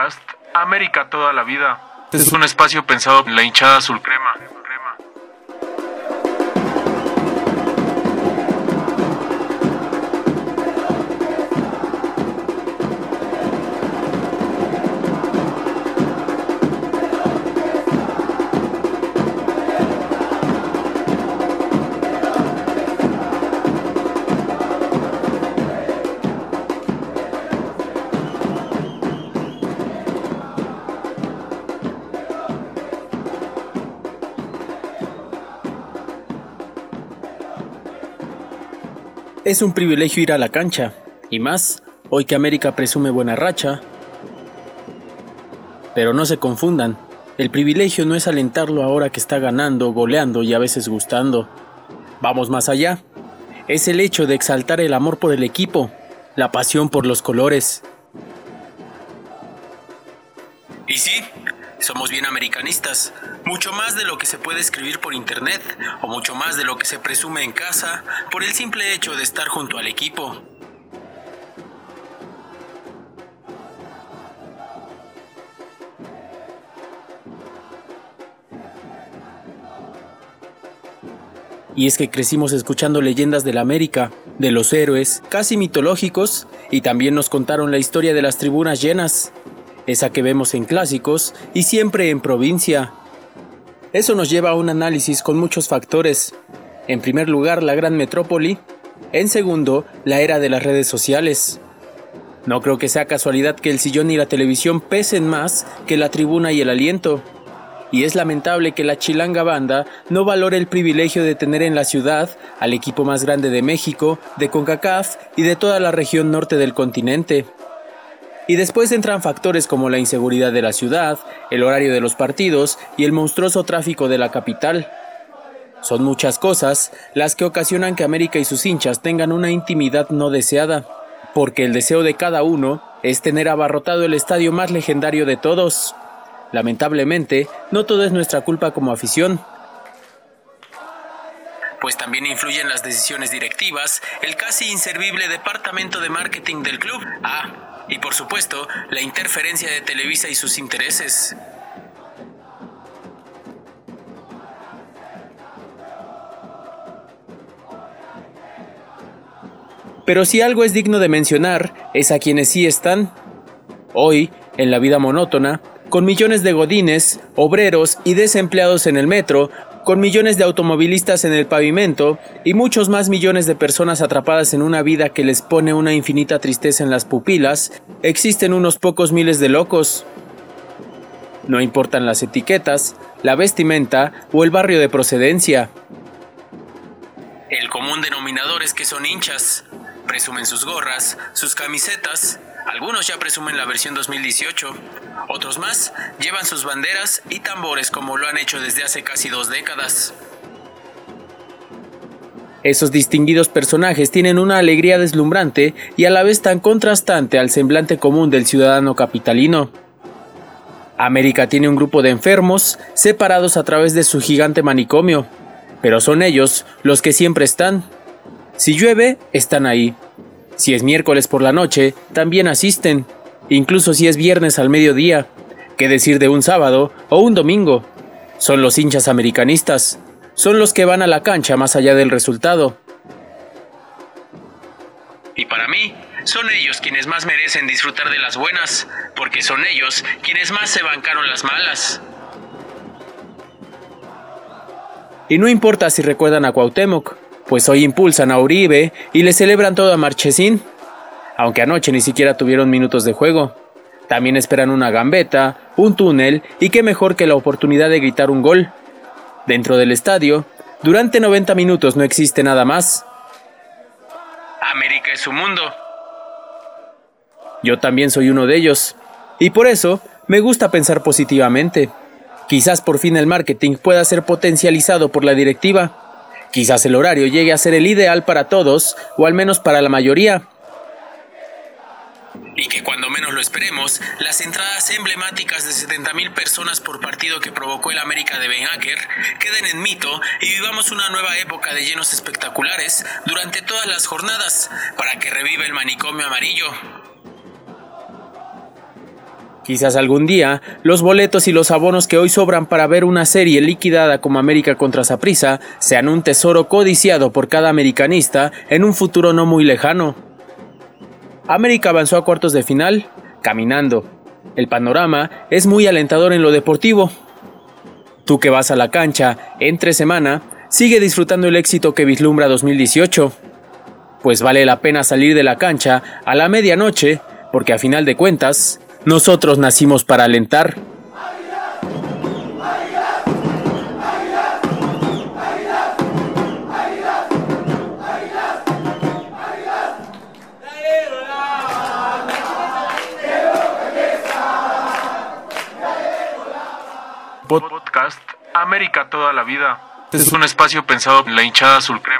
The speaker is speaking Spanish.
podcast América toda la vida. Es un espacio pensado en la hinchada azul crema. Es un privilegio ir a la cancha, y más, hoy que América presume buena racha. Pero no se confundan, el privilegio no es alentarlo ahora que está ganando, goleando y a veces gustando. Vamos más allá, es el hecho de exaltar el amor por el equipo, la pasión por los colores. Y sí, somos bien americanistas, mucho más de lo que se puede escribir por internet o mucho más de lo que se presume en casa por el simple hecho de estar junto al equipo. Y es que crecimos escuchando leyendas de la América, de los héroes, casi mitológicos, y también nos contaron la historia de las tribunas llenas, esa que vemos en clásicos y siempre en provincia. Eso nos lleva a un análisis con muchos factores. En primer lugar, la gran metrópoli. En segundo, la era de las redes sociales. No creo que sea casualidad que el sillón y la televisión pesen más que la tribuna y el aliento. Y es lamentable que la chilanga banda no valore el privilegio de tener en la ciudad al equipo más grande de México, de CONCACAF y de toda la región norte del continente. Y después entran factores como la inseguridad de la ciudad, el horario de los partidos y el monstruoso tráfico de la capital. Son muchas cosas las que ocasionan que América y sus hinchas tengan una intimidad no deseada, porque el deseo de cada uno es tener abarrotado el estadio más legendario de todos. Lamentablemente, no todo es nuestra culpa como afición, pues también influyen las decisiones directivas, el casi inservible departamento de marketing del club. Ah, y por supuesto la interferencia de Televisa y sus intereses. Pero si algo es digno de mencionar, es a quienes sí están. Hoy, en la vida monótona, con millones de godines, obreros y desempleados en el metro, con millones de automovilistas en el pavimento y muchos más millones de personas atrapadas en una vida que les pone una infinita tristeza en las pupilas, existen unos pocos miles de locos. No importan las etiquetas, la vestimenta o el barrio de procedencia. El común denominador es que son hinchas. Presumen sus gorras, sus camisetas, algunos ya presumen la versión 2018, otros más llevan sus banderas y tambores como lo han hecho desde hace casi dos décadas. Esos distinguidos personajes tienen una alegría deslumbrante y a la vez tan contrastante al semblante común del ciudadano capitalino. América tiene un grupo de enfermos separados a través de su gigante manicomio, pero son ellos los que siempre están. Si llueve, están ahí. Si es miércoles por la noche, también asisten, incluso si es viernes al mediodía. ¿Qué decir de un sábado o un domingo? Son los hinchas americanistas, son los que van a la cancha más allá del resultado. Y para mí, son ellos quienes más merecen disfrutar de las buenas, porque son ellos quienes más se bancaron las malas. Y no importa si recuerdan a Cuauhtémoc, pues hoy impulsan a Uribe y le celebran todo a Marchesín, aunque anoche ni siquiera tuvieron minutos de juego. También esperan una gambeta, un túnel y qué mejor que la oportunidad de gritar un gol. Dentro del estadio, durante 90 minutos no existe nada más. América es su mundo. Yo también soy uno de ellos. Y por eso me gusta pensar positivamente. Quizás por fin el marketing pueda ser potencializado por la directiva Quizás el horario llegue a ser el ideal para todos, o al menos para la mayoría. Y que cuando menos lo esperemos, las entradas emblemáticas de 70.000 personas por partido que provocó el América de Ben Hacker queden en mito y vivamos una nueva época de llenos espectaculares durante todas las jornadas para que reviva el manicomio amarillo. Quizás algún día los boletos y los abonos que hoy sobran para ver una serie liquidada como América contra Saprissa sean un tesoro codiciado por cada americanista en un futuro no muy lejano. América avanzó a cuartos de final caminando. El panorama es muy alentador en lo deportivo. Tú que vas a la cancha entre semana, sigue disfrutando el éxito que vislumbra 2018. Pues vale la pena salir de la cancha a la medianoche, porque a final de cuentas, nosotros nacimos para alentar. América toda la vida. Es un espacio pensado en la hinchada azul crema.